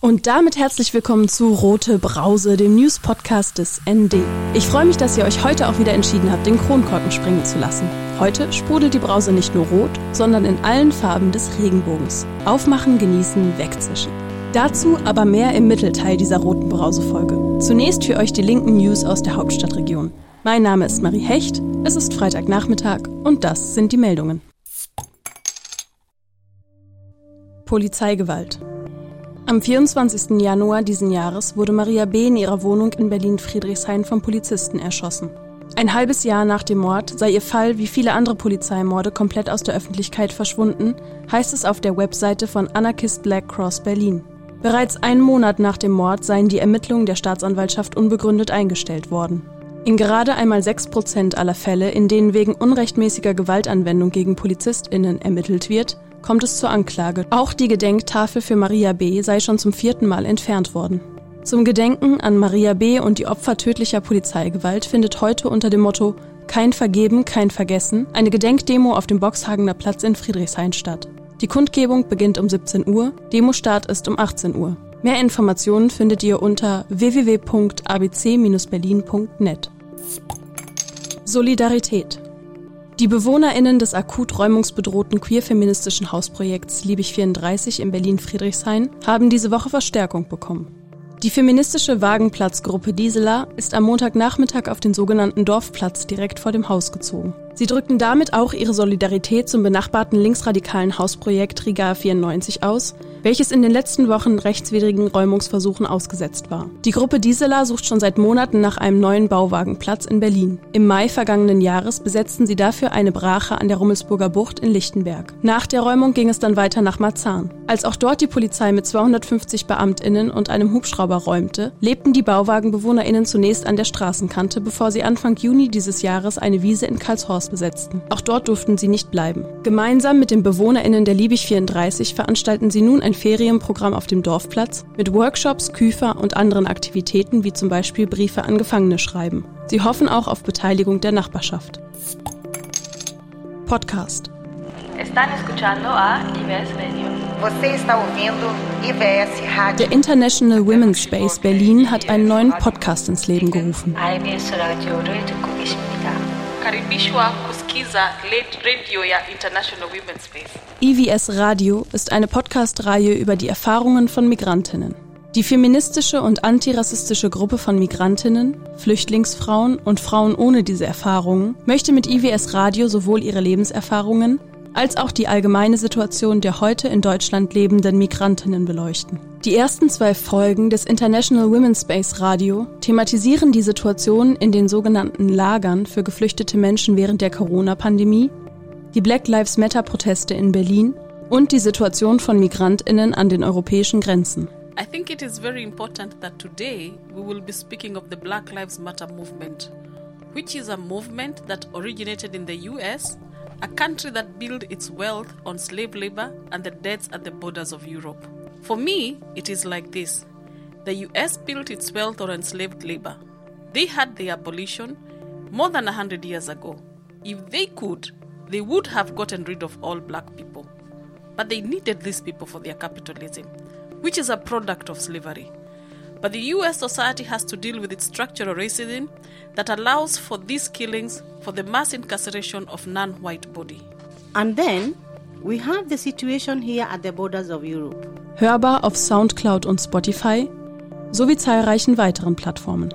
Und damit herzlich willkommen zu Rote Brause, dem News-Podcast des ND. Ich freue mich, dass ihr euch heute auch wieder entschieden habt, den Kronkorken springen zu lassen. Heute sprudelt die Brause nicht nur rot, sondern in allen Farben des Regenbogens. Aufmachen, genießen, wegzischen. Dazu aber mehr im Mittelteil dieser roten Brause-Folge. Zunächst für euch die linken News aus der Hauptstadtregion. Mein Name ist Marie Hecht, es ist Freitagnachmittag und das sind die Meldungen. Polizeigewalt. Am 24. Januar diesen Jahres wurde Maria B. in ihrer Wohnung in Berlin-Friedrichshain vom Polizisten erschossen. Ein halbes Jahr nach dem Mord sei ihr Fall wie viele andere Polizeimorde komplett aus der Öffentlichkeit verschwunden, heißt es auf der Webseite von Anarchist Black Cross Berlin. Bereits einen Monat nach dem Mord seien die Ermittlungen der Staatsanwaltschaft unbegründet eingestellt worden. In gerade einmal 6% aller Fälle, in denen wegen unrechtmäßiger Gewaltanwendung gegen PolizistInnen ermittelt wird, kommt es zur Anklage. Auch die Gedenktafel für Maria B. sei schon zum vierten Mal entfernt worden. Zum Gedenken an Maria B. und die Opfer tödlicher Polizeigewalt findet heute unter dem Motto Kein Vergeben, kein Vergessen eine Gedenkdemo auf dem Boxhagener Platz in Friedrichshain statt. Die Kundgebung beginnt um 17 Uhr, Demostart ist um 18 Uhr. Mehr Informationen findet ihr unter www.abc-berlin.net. Solidarität die BewohnerInnen des akut räumungsbedrohten queer-feministischen Hausprojekts Liebig 34 in Berlin-Friedrichshain haben diese Woche Verstärkung bekommen. Die feministische Wagenplatzgruppe Diesela ist am Montagnachmittag auf den sogenannten Dorfplatz direkt vor dem Haus gezogen. Sie drückten damit auch ihre Solidarität zum benachbarten linksradikalen Hausprojekt Riga 94 aus, welches in den letzten Wochen rechtswidrigen Räumungsversuchen ausgesetzt war. Die Gruppe Diesela sucht schon seit Monaten nach einem neuen Bauwagenplatz in Berlin. Im Mai vergangenen Jahres besetzten sie dafür eine Brache an der Rummelsburger Bucht in Lichtenberg. Nach der Räumung ging es dann weiter nach Marzahn. Als auch dort die Polizei mit 250 Beamtinnen und einem Hubschrauber räumte, lebten die Bauwagenbewohnerinnen zunächst an der Straßenkante, bevor sie Anfang Juni dieses Jahres eine Wiese in Karlshorst Haus besetzten. Auch dort durften sie nicht bleiben. Gemeinsam mit den BewohnerInnen der Liebig 34 veranstalten sie nun ein Ferienprogramm auf dem Dorfplatz mit Workshops, Küfer und anderen Aktivitäten wie zum Beispiel Briefe an Gefangene schreiben. Sie hoffen auch auf Beteiligung der Nachbarschaft. Podcast. Están escuchando a IBS Radio. Der International Women's Space Berlin hat einen neuen Podcast ins Leben gerufen. IBS Radio Karibishwa kusikiza Radio ya International Women's Space. EVS Radio ist eine Podcast-Reihe über die Erfahrungen von Migrantinnen. Die feministische und antirassistische Gruppe von Migrantinnen, Flüchtlingsfrauen und Frauen ohne diese Erfahrungen möchte mit IWS Radio sowohl ihre Lebenserfahrungen als auch die allgemeine Situation der heute in Deutschland lebenden Migrantinnen beleuchten. Die ersten zwei Folgen des International Women's Space Radio thematisieren die Situation in den sogenannten Lagern für geflüchtete Menschen während der Corona-Pandemie, die Black Lives Matter-Proteste in Berlin und die Situation von Migrantinnen an den europäischen Grenzen. I think it is very important that today we will be speaking of the Black Lives Matter movement, which is a movement that originated in the US a country that built its wealth on slave labor and the deaths at the borders of Europe. For me, it is like this the US built its wealth on enslaved labor. They had the abolition more than 100 years ago. If they could, they would have gotten rid of all black people. But they needed these people for their capitalism, which is a product of slavery. But the US society has to deal with its structural racism that allows for these killings for the mass incarceration of non white body. And then we have the situation here at the borders of Europe. Hörbar auf Soundcloud und Spotify sowie zahlreichen weiteren Plattformen.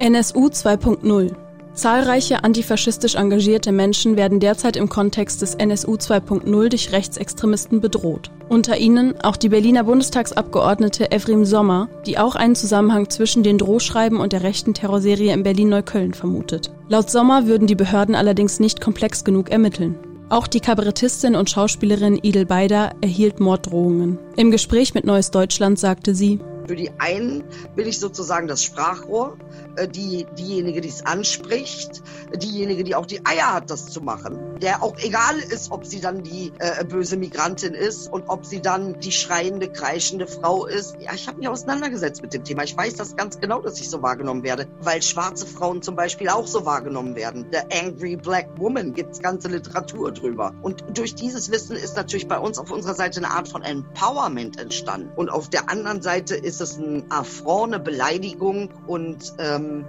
NSU 2.0 Zahlreiche antifaschistisch engagierte Menschen werden derzeit im Kontext des NSU 2.0 durch Rechtsextremisten bedroht. Unter ihnen auch die Berliner Bundestagsabgeordnete Evrim Sommer, die auch einen Zusammenhang zwischen den Drohschreiben und der rechten Terrorserie in Berlin-Neukölln vermutet. Laut Sommer würden die Behörden allerdings nicht komplex genug ermitteln. Auch die Kabarettistin und Schauspielerin Idel Beider erhielt Morddrohungen. Im Gespräch mit Neues Deutschland sagte sie, Für die einen bin ich sozusagen das Sprachrohr, äh, die, diejenige, die es anspricht, diejenige, die auch die Eier hat, das zu machen. Der auch egal ist, ob sie dann die äh, böse Migrantin ist und ob sie dann die schreiende, kreischende Frau ist. Ja, ich habe mich auseinandergesetzt mit dem Thema. Ich weiß das ganz genau, dass ich so wahrgenommen werde, weil schwarze Frauen zum Beispiel auch so wahrgenommen werden. The Angry Black Woman gibt's ganze Literatur drüber. Und durch dieses Wissen ist natürlich bei uns auf unserer Seite eine Art von Empowerment entstanden. Und auf der anderen Seite ist es ein Affront, eine Beleidigung und ähm,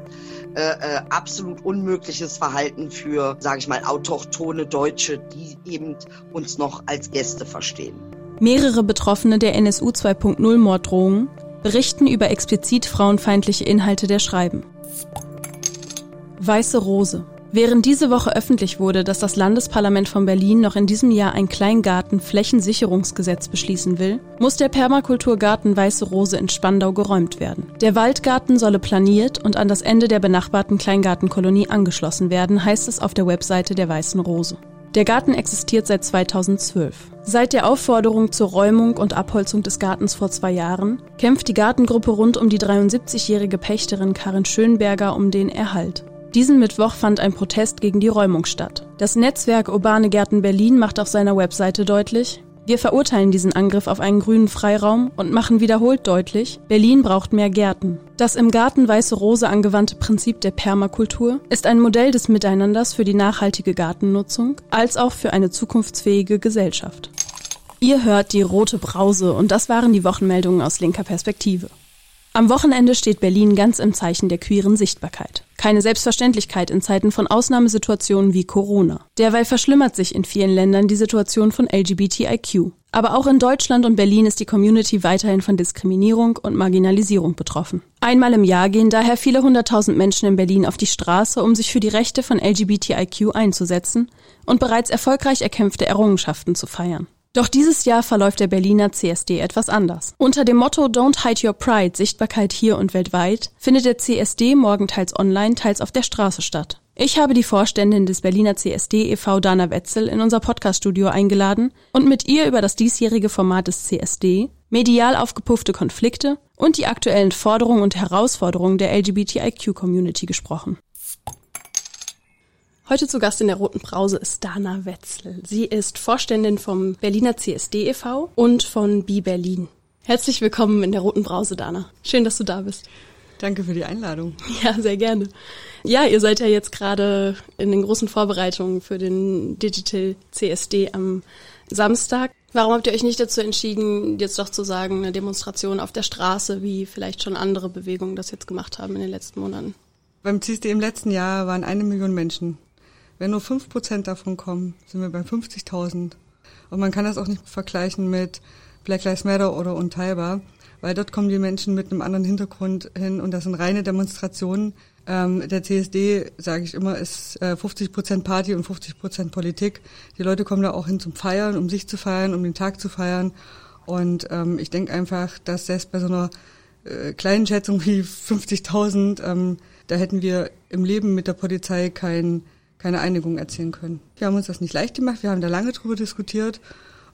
äh, äh, absolut unmögliches Verhalten für, sage ich mal, autochtone Deutsche, die eben uns noch als Gäste verstehen. Mehrere Betroffene der NSU 2.0 Morddrohungen berichten über explizit frauenfeindliche Inhalte der Schreiben. Weiße Rose. Während diese Woche öffentlich wurde, dass das Landesparlament von Berlin noch in diesem Jahr ein Kleingarten-Flächensicherungsgesetz beschließen will, muss der Permakulturgarten Weiße Rose in Spandau geräumt werden. Der Waldgarten solle planiert und an das Ende der benachbarten Kleingartenkolonie angeschlossen werden, heißt es auf der Webseite der Weißen Rose. Der Garten existiert seit 2012. Seit der Aufforderung zur Räumung und Abholzung des Gartens vor zwei Jahren kämpft die Gartengruppe rund um die 73-jährige Pächterin Karin Schönberger um den Erhalt. Diesen Mittwoch fand ein Protest gegen die Räumung statt. Das Netzwerk Urbane Gärten Berlin macht auf seiner Webseite deutlich, wir verurteilen diesen Angriff auf einen grünen Freiraum und machen wiederholt deutlich, Berlin braucht mehr Gärten. Das im Garten Weiße Rose angewandte Prinzip der Permakultur ist ein Modell des Miteinanders für die nachhaltige Gartennutzung als auch für eine zukunftsfähige Gesellschaft. Ihr hört die rote Brause und das waren die Wochenmeldungen aus linker Perspektive. Am Wochenende steht Berlin ganz im Zeichen der queeren Sichtbarkeit. Keine Selbstverständlichkeit in Zeiten von Ausnahmesituationen wie Corona. Derweil verschlimmert sich in vielen Ländern die Situation von LGBTIQ. Aber auch in Deutschland und Berlin ist die Community weiterhin von Diskriminierung und Marginalisierung betroffen. Einmal im Jahr gehen daher viele hunderttausend Menschen in Berlin auf die Straße, um sich für die Rechte von LGBTIQ einzusetzen und bereits erfolgreich erkämpfte Errungenschaften zu feiern. Doch dieses Jahr verläuft der Berliner CSD etwas anders. Unter dem Motto Don't Hide Your Pride, Sichtbarkeit hier und weltweit, findet der CSD morgen teils online, teils auf der Straße statt. Ich habe die Vorständin des Berliner CSD e.V. Dana Wetzel in unser Podcaststudio eingeladen und mit ihr über das diesjährige Format des CSD, medial aufgepuffte Konflikte und die aktuellen Forderungen und Herausforderungen der LGBTIQ-Community gesprochen. Heute zu Gast in der Roten Brause ist Dana Wetzel. Sie ist Vorständin vom Berliner CSD e.V. und von Bi Berlin. Herzlich willkommen in der Roten Brause, Dana. Schön, dass du da bist. Danke für die Einladung. Ja, sehr gerne. Ja, ihr seid ja jetzt gerade in den großen Vorbereitungen für den Digital CSD am Samstag. Warum habt ihr euch nicht dazu entschieden, jetzt doch zu sagen, eine Demonstration auf der Straße, wie vielleicht schon andere Bewegungen das jetzt gemacht haben in den letzten Monaten? Beim CSD im letzten Jahr waren eine Million Menschen wenn nur fünf Prozent davon kommen, sind wir bei 50.000. Und man kann das auch nicht vergleichen mit Black Lives Matter oder Unteilbar, weil dort kommen die Menschen mit einem anderen Hintergrund hin und das sind reine Demonstrationen. Ähm, der CSD, sage ich immer, ist äh, 50 Prozent Party und 50 Prozent Politik. Die Leute kommen da auch hin zum Feiern, um sich zu feiern, um den Tag zu feiern. Und ähm, ich denke einfach, dass selbst bei so einer äh, kleinen Schätzung wie 50.000, ähm, da hätten wir im Leben mit der Polizei kein keine Einigung erzielen können. Wir haben uns das nicht leicht gemacht, wir haben da lange drüber diskutiert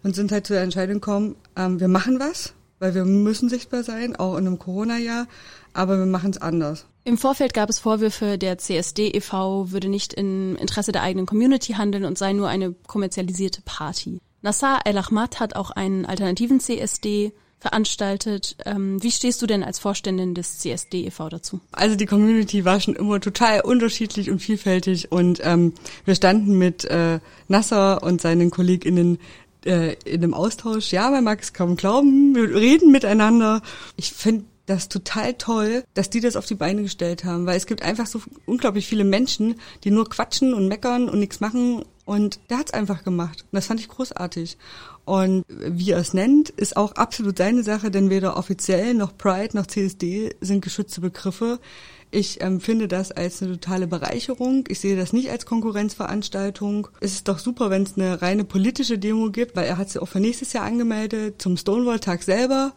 und sind halt zu der Entscheidung gekommen, ähm, wir machen was, weil wir müssen sichtbar sein, auch in einem Corona-Jahr, aber wir machen es anders. Im Vorfeld gab es Vorwürfe, der CSD e.V. würde nicht im Interesse der eigenen Community handeln und sei nur eine kommerzialisierte Party. Nassar El-Ahmad hat auch einen alternativen CSD veranstaltet. Ähm, wie stehst du denn als Vorständin des CSD e.V. dazu? Also die Community war schon immer total unterschiedlich und vielfältig und ähm, wir standen mit äh, Nasser und seinen KollegInnen äh, in einem Austausch. Ja, man mag es kaum glauben, wir reden miteinander. Ich finde das total toll, dass die das auf die Beine gestellt haben, weil es gibt einfach so unglaublich viele Menschen, die nur quatschen und meckern und nichts machen und der hat's einfach gemacht. Und das fand ich großartig. Und wie er es nennt, ist auch absolut seine Sache, denn weder offiziell noch Pride noch CSD sind geschützte Begriffe. Ich empfinde das als eine totale Bereicherung. Ich sehe das nicht als Konkurrenzveranstaltung. Es ist doch super, wenn es eine reine politische Demo gibt, weil er hat sie auch für nächstes Jahr angemeldet zum Stonewall-Tag selber.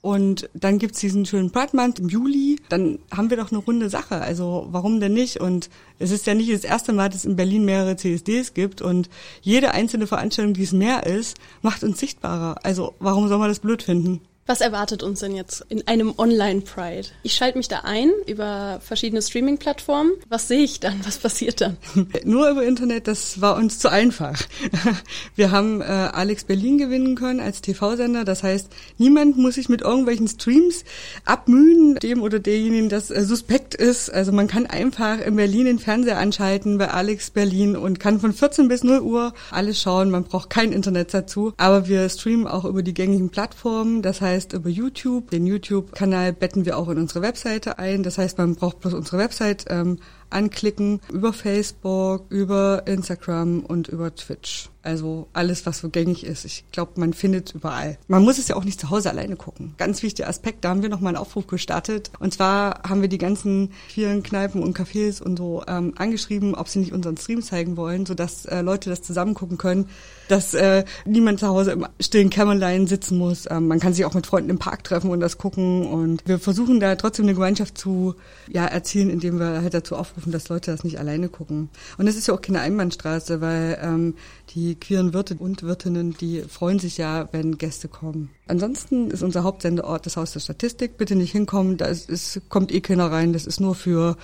Und dann gibt's diesen schönen Pride Month im Juli. Dann haben wir doch eine runde Sache. Also warum denn nicht? Und es ist ja nicht das erste Mal, dass es in Berlin mehrere CSDs gibt. Und jede einzelne Veranstaltung, die es mehr ist, macht uns sichtbarer. Also warum soll man das blöd finden? Was erwartet uns denn jetzt in einem Online-Pride? Ich schalte mich da ein über verschiedene Streaming-Plattformen. Was sehe ich dann? Was passiert dann? Nur über Internet, das war uns zu einfach. Wir haben äh, Alex Berlin gewinnen können als TV-Sender. Das heißt, niemand muss sich mit irgendwelchen Streams abmühen, dem oder derjenigen, das äh, suspekt ist. Also man kann einfach in Berlin den Fernseher anschalten bei Alex Berlin und kann von 14 bis 0 Uhr alles schauen. Man braucht kein Internet dazu. Aber wir streamen auch über die gängigen Plattformen. Das heißt, heißt über YouTube. Den YouTube-Kanal betten wir auch in unsere Webseite ein. Das heißt, man braucht bloß unsere Website ähm, anklicken über Facebook, über Instagram und über Twitch. Also alles, was so gängig ist. Ich glaube, man findet überall. Man muss es ja auch nicht zu Hause alleine gucken. Ganz wichtiger Aspekt, da haben wir nochmal einen Aufruf gestartet. Und zwar haben wir die ganzen vielen Kneipen und Cafés und so ähm, angeschrieben, ob sie nicht unseren Stream zeigen wollen, sodass äh, Leute das zusammen gucken können, dass äh, niemand zu Hause im stillen Kämmerlein sitzen muss. Ähm, man kann sich auch mit Freunden im Park treffen und das gucken. Und wir versuchen da trotzdem eine Gemeinschaft zu ja, erzielen, indem wir halt dazu aufrufen, aufrufen, dass Leute das nicht alleine gucken. Und es ist ja auch keine Einbahnstraße, weil ähm, die queeren Wirte und Wirtinnen, die freuen sich ja, wenn Gäste kommen. Ansonsten ist unser Hauptsendeort das Haus der Statistik. Bitte nicht hinkommen, da ist, ist, kommt eh keiner rein. Das ist nur für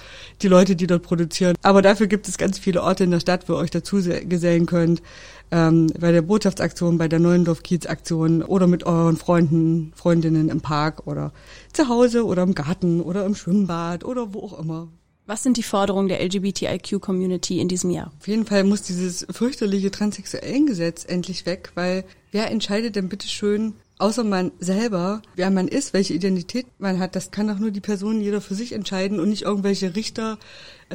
die Leute, die dort produzieren. Aber dafür gibt es ganz viele Orte in der Stadt, wo ihr euch dazu gesellen könnt. Ähm, bei der Botschaftsaktion, bei der Neuendorf-Kiez-Aktion oder mit euren Freunden, Freundinnen im Park oder zu Hause oder im Garten oder im Schwimmbad oder wo auch immer. Was sind die Forderungen der LGBTIQ-Community in diesem Jahr? Auf jeden Fall muss dieses fürchterliche Transsexuellengesetz endlich weg, weil wer entscheidet denn bitte schön, außer man selber, wer man ist, welche Identität man hat, das kann doch nur die Person jeder für sich entscheiden und nicht irgendwelche Richter,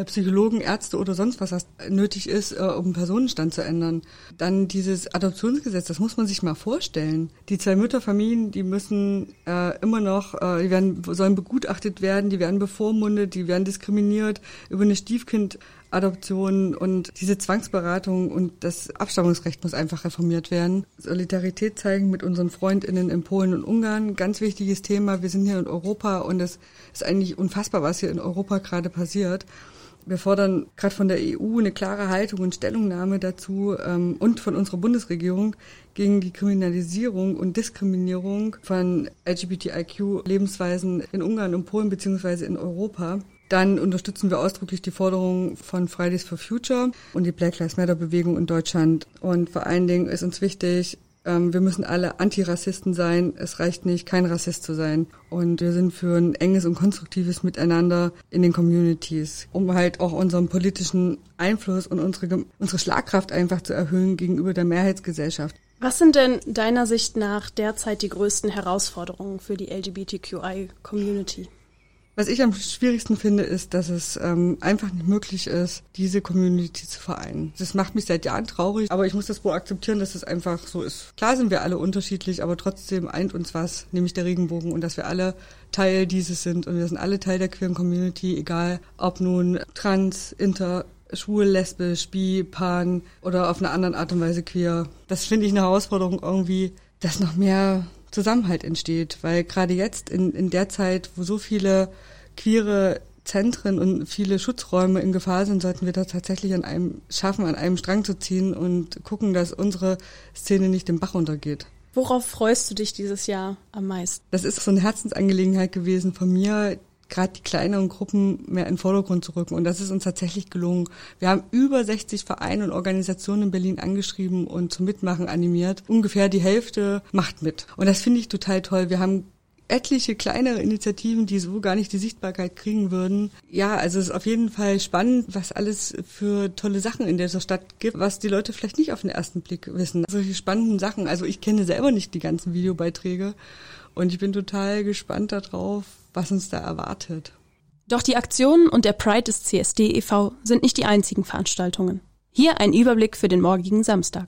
Psychologen, Ärzte oder sonst was, was nötig ist, äh, um Personenstand zu ändern. Dann dieses Adoptionsgesetz, das muss man sich mal vorstellen. Die zwei Mütterfamilien, die müssen äh, immer noch, äh, die werden, sollen begutachtet werden, die werden bevormundet, die werden diskriminiert über eine Stiefkind Adoption und diese Zwangsberatung und das Abstammungsrecht muss einfach reformiert werden. Solidarität zeigen mit unseren Freundinnen in Polen und Ungarn, ganz wichtiges Thema. Wir sind hier in Europa und es ist eigentlich unfassbar, was hier in Europa gerade passiert. Wir fordern gerade von der EU eine klare Haltung und Stellungnahme dazu ähm, und von unserer Bundesregierung gegen die Kriminalisierung und Diskriminierung von LGBTIQ-Lebensweisen in Ungarn und Polen beziehungsweise in Europa. Dann unterstützen wir ausdrücklich die Forderungen von Fridays for Future und die Black Lives Matter Bewegung in Deutschland. Und vor allen Dingen ist uns wichtig, ähm, wir müssen alle Antirassisten sein. Es reicht nicht, kein Rassist zu sein. Und wir sind für ein enges und konstruktives Miteinander in den Communities, um halt auch unseren politischen Einfluss und unsere, unsere Schlagkraft einfach zu erhöhen gegenüber der Mehrheitsgesellschaft. Was sind denn deiner Sicht nach derzeit die größten Herausforderungen für die LGBTQI-Community? Was ich am schwierigsten finde, ist, dass es ähm, einfach nicht möglich ist, diese Community zu vereinen. Das macht mich seit Jahren traurig, aber ich muss das wohl akzeptieren, dass es einfach so ist. Klar sind wir alle unterschiedlich, aber trotzdem eint uns was, nämlich der Regenbogen und dass wir alle Teil dieses sind und wir sind alle Teil der queeren Community, egal ob nun trans, inter, schwul, lesbisch, bi, pan oder auf eine andere Art und Weise queer. Das finde ich eine Herausforderung irgendwie, dass noch mehr Zusammenhalt entsteht, weil gerade jetzt in, in der Zeit, wo so viele queere Zentren und viele Schutzräume in Gefahr sind, sollten wir da tatsächlich an einem schaffen, an einem Strang zu ziehen und gucken, dass unsere Szene nicht den Bach runtergeht. Worauf freust du dich dieses Jahr am meisten? Das ist so eine Herzensangelegenheit gewesen von mir, gerade die kleineren Gruppen mehr in den Vordergrund zu rücken. Und das ist uns tatsächlich gelungen. Wir haben über 60 Vereine und Organisationen in Berlin angeschrieben und zum Mitmachen animiert. Ungefähr die Hälfte macht mit. Und das finde ich total toll. Wir haben etliche kleinere Initiativen, die so gar nicht die Sichtbarkeit kriegen würden. Ja, also es ist auf jeden Fall spannend, was alles für tolle Sachen in dieser Stadt gibt, was die Leute vielleicht nicht auf den ersten Blick wissen. Solche spannenden Sachen. Also ich kenne selber nicht die ganzen Videobeiträge und ich bin total gespannt darauf, was uns da erwartet. Doch die Aktionen und der Pride des CSD e.V. sind nicht die einzigen Veranstaltungen. Hier ein Überblick für den morgigen Samstag.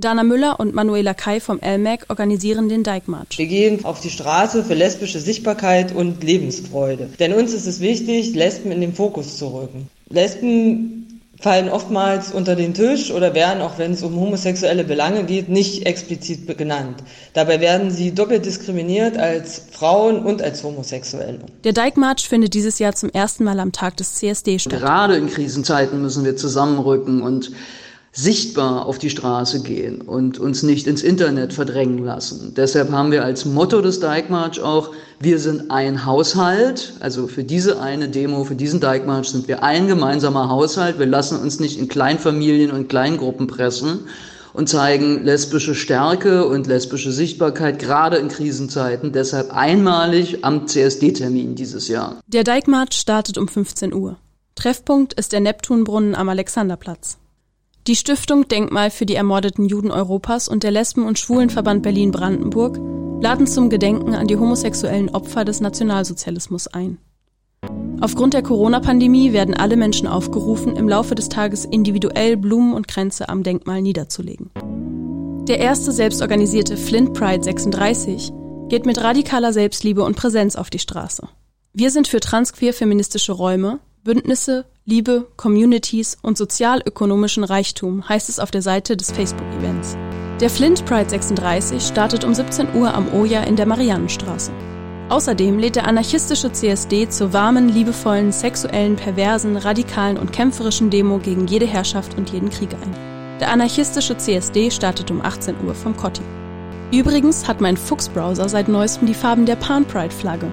Dana Müller und Manuela Kai vom LMAC organisieren den Dijkmarsch. Wir gehen auf die Straße für lesbische Sichtbarkeit und Lebensfreude. Denn uns ist es wichtig, Lesben in den Fokus zu rücken. Lesben fallen oftmals unter den Tisch oder werden, auch wenn es um homosexuelle Belange geht, nicht explizit genannt. Dabei werden sie doppelt diskriminiert als Frauen und als Homosexuelle. Der Dijkmarsch findet dieses Jahr zum ersten Mal am Tag des CSD statt. Gerade in Krisenzeiten müssen wir zusammenrücken und sichtbar auf die Straße gehen und uns nicht ins Internet verdrängen lassen. Deshalb haben wir als Motto des Dijkmarch auch, wir sind ein Haushalt, also für diese eine Demo, für diesen Dijkmarch sind wir ein gemeinsamer Haushalt, wir lassen uns nicht in Kleinfamilien und Kleingruppen pressen und zeigen lesbische Stärke und lesbische Sichtbarkeit, gerade in Krisenzeiten, deshalb einmalig am CSD-Termin dieses Jahr. Der Dijkmarch startet um 15 Uhr. Treffpunkt ist der Neptunbrunnen am Alexanderplatz. Die Stiftung Denkmal für die ermordeten Juden Europas und der Lesben- und Schwulenverband Berlin-Brandenburg laden zum Gedenken an die homosexuellen Opfer des Nationalsozialismus ein. Aufgrund der Corona-Pandemie werden alle Menschen aufgerufen, im Laufe des Tages individuell Blumen und Kränze am Denkmal niederzulegen. Der erste selbstorganisierte Flint Pride 36 geht mit radikaler Selbstliebe und Präsenz auf die Straße. Wir sind für transqueer feministische Räume, Bündnisse, Liebe, Communities und sozialökonomischen Reichtum heißt es auf der Seite des Facebook-Events. Der Flint Pride 36 startet um 17 Uhr am Oja in der Mariannenstraße. Außerdem lädt der anarchistische CSD zur warmen, liebevollen, sexuellen, perversen, radikalen und kämpferischen Demo gegen jede Herrschaft und jeden Krieg ein. Der anarchistische CSD startet um 18 Uhr vom Kotti. Übrigens hat mein Fuchs-Browser seit neuestem die Farben der Pan Pride-Flagge.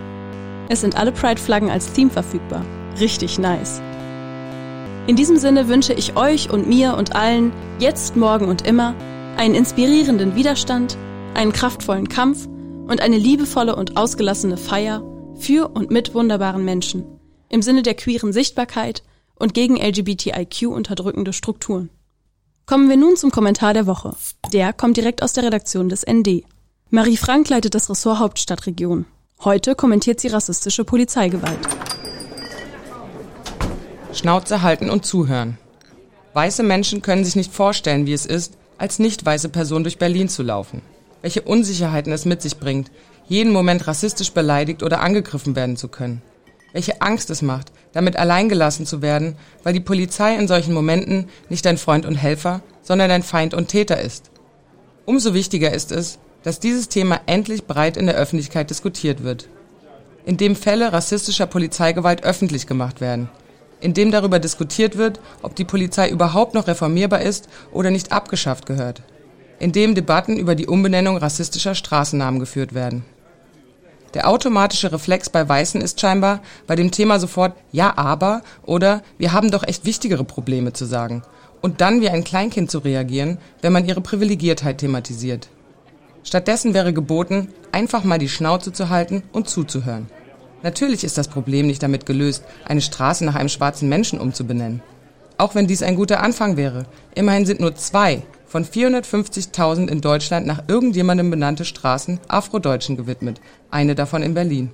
Es sind alle Pride-Flaggen als Theme verfügbar. Richtig nice. In diesem Sinne wünsche ich euch und mir und allen, jetzt, morgen und immer, einen inspirierenden Widerstand, einen kraftvollen Kampf und eine liebevolle und ausgelassene Feier für und mit wunderbaren Menschen im Sinne der queeren Sichtbarkeit und gegen LGBTIQ unterdrückende Strukturen. Kommen wir nun zum Kommentar der Woche. Der kommt direkt aus der Redaktion des ND. Marie Frank leitet das Ressort Hauptstadtregion. Heute kommentiert sie rassistische Polizeigewalt. Schnauze halten und zuhören. Weiße Menschen können sich nicht vorstellen, wie es ist, als nicht weiße Person durch Berlin zu laufen. Welche Unsicherheiten es mit sich bringt, jeden Moment rassistisch beleidigt oder angegriffen werden zu können. Welche Angst es macht, damit alleingelassen zu werden, weil die Polizei in solchen Momenten nicht dein Freund und Helfer, sondern dein Feind und Täter ist. Umso wichtiger ist es, dass dieses Thema endlich breit in der Öffentlichkeit diskutiert wird. Indem Fälle rassistischer Polizeigewalt öffentlich gemacht werden – in dem darüber diskutiert wird, ob die Polizei überhaupt noch reformierbar ist oder nicht abgeschafft gehört, in dem Debatten über die Umbenennung rassistischer Straßennamen geführt werden. Der automatische Reflex bei Weißen ist scheinbar, bei dem Thema sofort Ja, aber oder wir haben doch echt wichtigere Probleme zu sagen und dann wie ein Kleinkind zu reagieren, wenn man ihre Privilegiertheit thematisiert. Stattdessen wäre geboten, einfach mal die Schnauze zu halten und zuzuhören. Natürlich ist das Problem nicht damit gelöst, eine Straße nach einem schwarzen Menschen umzubenennen. Auch wenn dies ein guter Anfang wäre. Immerhin sind nur zwei von 450.000 in Deutschland nach irgendjemandem benannte Straßen Afrodeutschen gewidmet, eine davon in Berlin.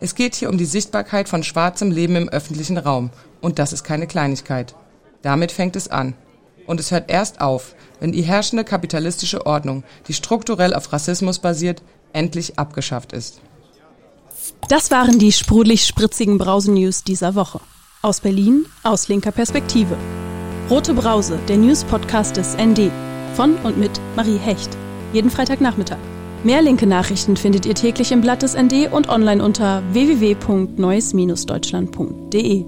Es geht hier um die Sichtbarkeit von schwarzem Leben im öffentlichen Raum, und das ist keine Kleinigkeit. Damit fängt es an. Und es hört erst auf, wenn die herrschende kapitalistische Ordnung, die strukturell auf Rassismus basiert, endlich abgeschafft ist. Das waren die sprudelig-spritzigen Brause-News dieser Woche. Aus Berlin, aus linker Perspektive. Rote Brause, der News-Podcast des ND. Von und mit Marie Hecht. Jeden Freitagnachmittag. Mehr linke Nachrichten findet ihr täglich im Blatt des ND und online unter www.neues-deutschland.de.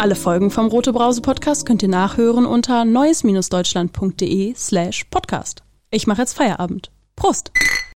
Alle Folgen vom Rote Brause Podcast könnt ihr nachhören unter neues-deutschland.de slash podcast. Ich mache jetzt Feierabend. Prost!